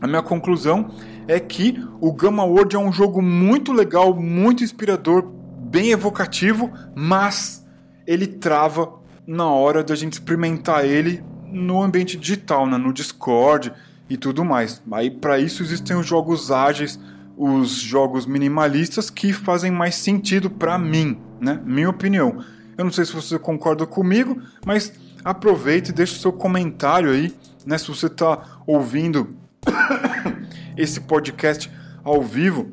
a minha conclusão é que o Gamma World é um jogo muito legal, muito inspirador, bem evocativo, mas ele trava na hora da gente experimentar ele no ambiente digital, né, no Discord e tudo mais. Aí para isso existem os jogos ágeis, os jogos minimalistas que fazem mais sentido para mim, né? Minha opinião. Eu não sei se você concorda comigo, mas aproveite e deixe seu comentário aí, né? Se você está ouvindo esse podcast ao vivo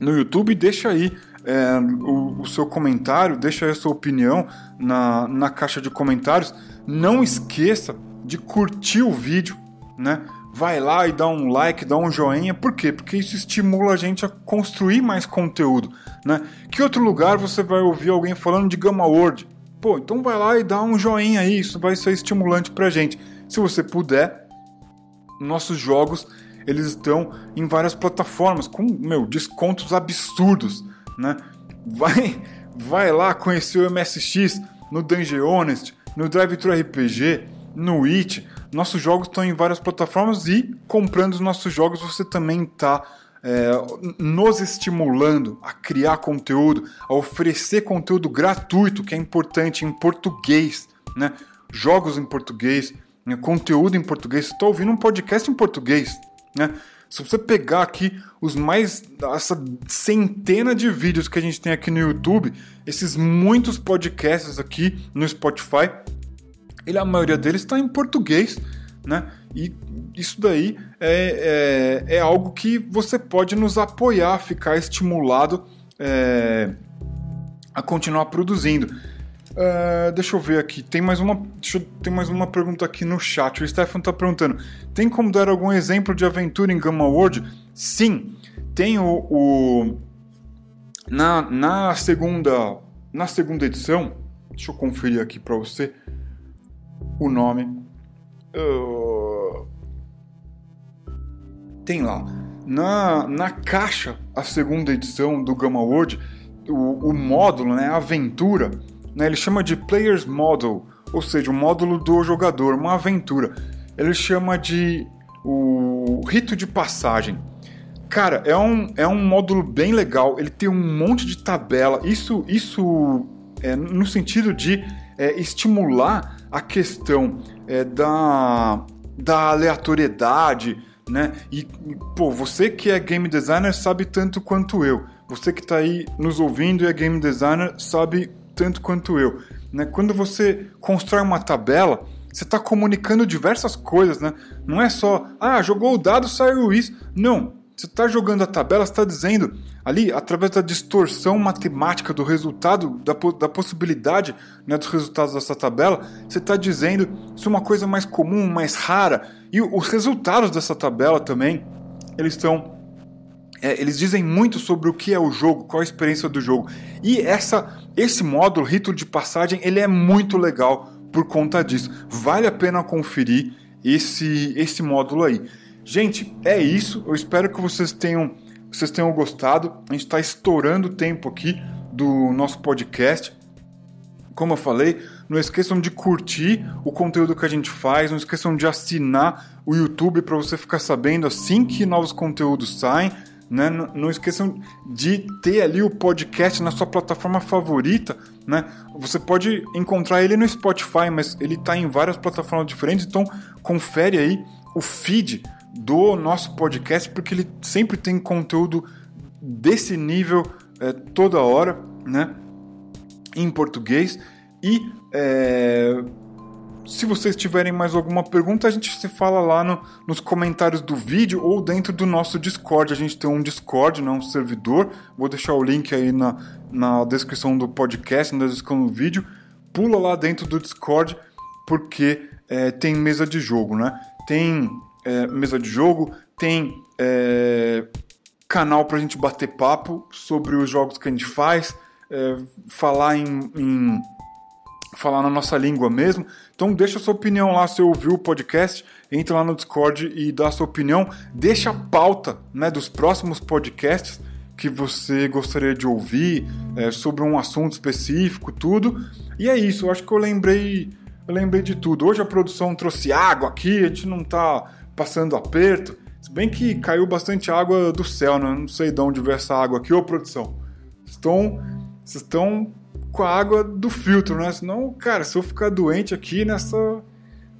no YouTube, deixa aí é, o, o, seu comentário, deixa aí a sua opinião na, na caixa de comentários. Não esqueça de curtir o vídeo, né? Vai lá e dá um like, dá um joinha. Por quê? Porque isso estimula a gente a construir mais conteúdo, né? Que outro lugar você vai ouvir alguém falando de Gamma World? Pô, então vai lá e dá um joinha aí, isso vai ser estimulante pra gente. Se você puder, nossos jogos, eles estão em várias plataformas com, meu, descontos absurdos, né? Vai, vai lá conhecer o MSX no Dungeon Honest, no Drive Thru RPG, no It, nossos jogos estão em várias plataformas e comprando os nossos jogos você também está é, nos estimulando a criar conteúdo, a oferecer conteúdo gratuito, que é importante em português, né? Jogos em português, né? conteúdo em português. Você está ouvindo um podcast em português, né? Se você pegar aqui os mais. essa centena de vídeos que a gente tem aqui no YouTube, esses muitos podcasts aqui no Spotify, ele, a maioria deles está em português, né? E isso daí é, é, é, algo que você pode nos apoiar, ficar estimulado é, a continuar produzindo. Uh, deixa eu ver aqui, tem mais uma, tem mais uma pergunta aqui no chat. O Stefan está perguntando: tem como dar algum exemplo de aventura em Gamma World? Sim, tem o, o na, na segunda na segunda edição. Deixa eu conferir aqui para você o nome. Uh, tem lá. Na, na caixa, a segunda edição do Gamma World, o, o módulo, né, a aventura, né, ele chama de Player's Model, ou seja, o módulo do jogador, uma aventura. Ele chama de o rito de passagem. Cara, é um, é um módulo bem legal, ele tem um monte de tabela, isso, isso é no sentido de é, estimular a questão é, da, da aleatoriedade, né? E, pô, você que é game designer sabe tanto quanto eu. Você que está aí nos ouvindo e é game designer sabe tanto quanto eu. Né? Quando você constrói uma tabela, você está comunicando diversas coisas, né? Não é só, ah, jogou o dado, saiu isso. Não, você está jogando a tabela, está dizendo ali, através da distorção matemática do resultado, da, da possibilidade né, dos resultados dessa tabela, você está dizendo se uma coisa mais comum, mais rara. E os resultados dessa tabela também, eles estão. É, eles dizem muito sobre o que é o jogo, qual a experiência do jogo. E essa, esse módulo, rito de passagem, ele é muito legal por conta disso. Vale a pena conferir esse, esse módulo aí. Gente, é isso. Eu espero que vocês tenham, vocês tenham gostado. A gente está estourando o tempo aqui do nosso podcast. Como eu falei, não esqueçam de curtir o conteúdo que a gente faz, não esqueçam de assinar o YouTube para você ficar sabendo assim que novos conteúdos saem. Né? Não, não esqueçam de ter ali o podcast na sua plataforma favorita. Né? Você pode encontrar ele no Spotify, mas ele está em várias plataformas diferentes, então confere aí o feed do nosso podcast, porque ele sempre tem conteúdo desse nível é, toda hora, né? Em português. E é, se vocês tiverem mais alguma pergunta, a gente se fala lá no, nos comentários do vídeo ou dentro do nosso Discord. A gente tem um Discord, né, um servidor. Vou deixar o link aí na, na descrição do podcast, na descrição do vídeo. Pula lá dentro do Discord, porque é, tem mesa de jogo, né? Tem é, mesa de jogo, tem é, canal para a gente bater papo sobre os jogos que a gente faz, é, falar em, em falar na nossa língua mesmo. Então deixa sua opinião lá, se ouviu o podcast, entra lá no Discord e dá sua opinião. Deixa a pauta né, dos próximos podcasts que você gostaria de ouvir é, sobre um assunto específico, tudo. E é isso, eu acho que eu lembrei, eu lembrei de tudo. Hoje a produção trouxe água aqui, a gente não tá passando aperto. Se bem que caiu bastante água do céu, né? Não sei de onde veio essa água aqui, ô produção. Estão, estão com a água do filtro, né? Senão, cara, se eu ficar doente aqui nessa,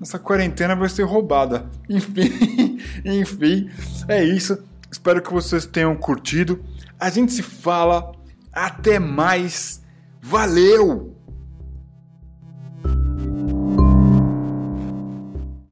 nessa quarentena vai ser roubada. Enfim, enfim, é isso. Espero que vocês tenham curtido. A gente se fala. Até mais. Valeu!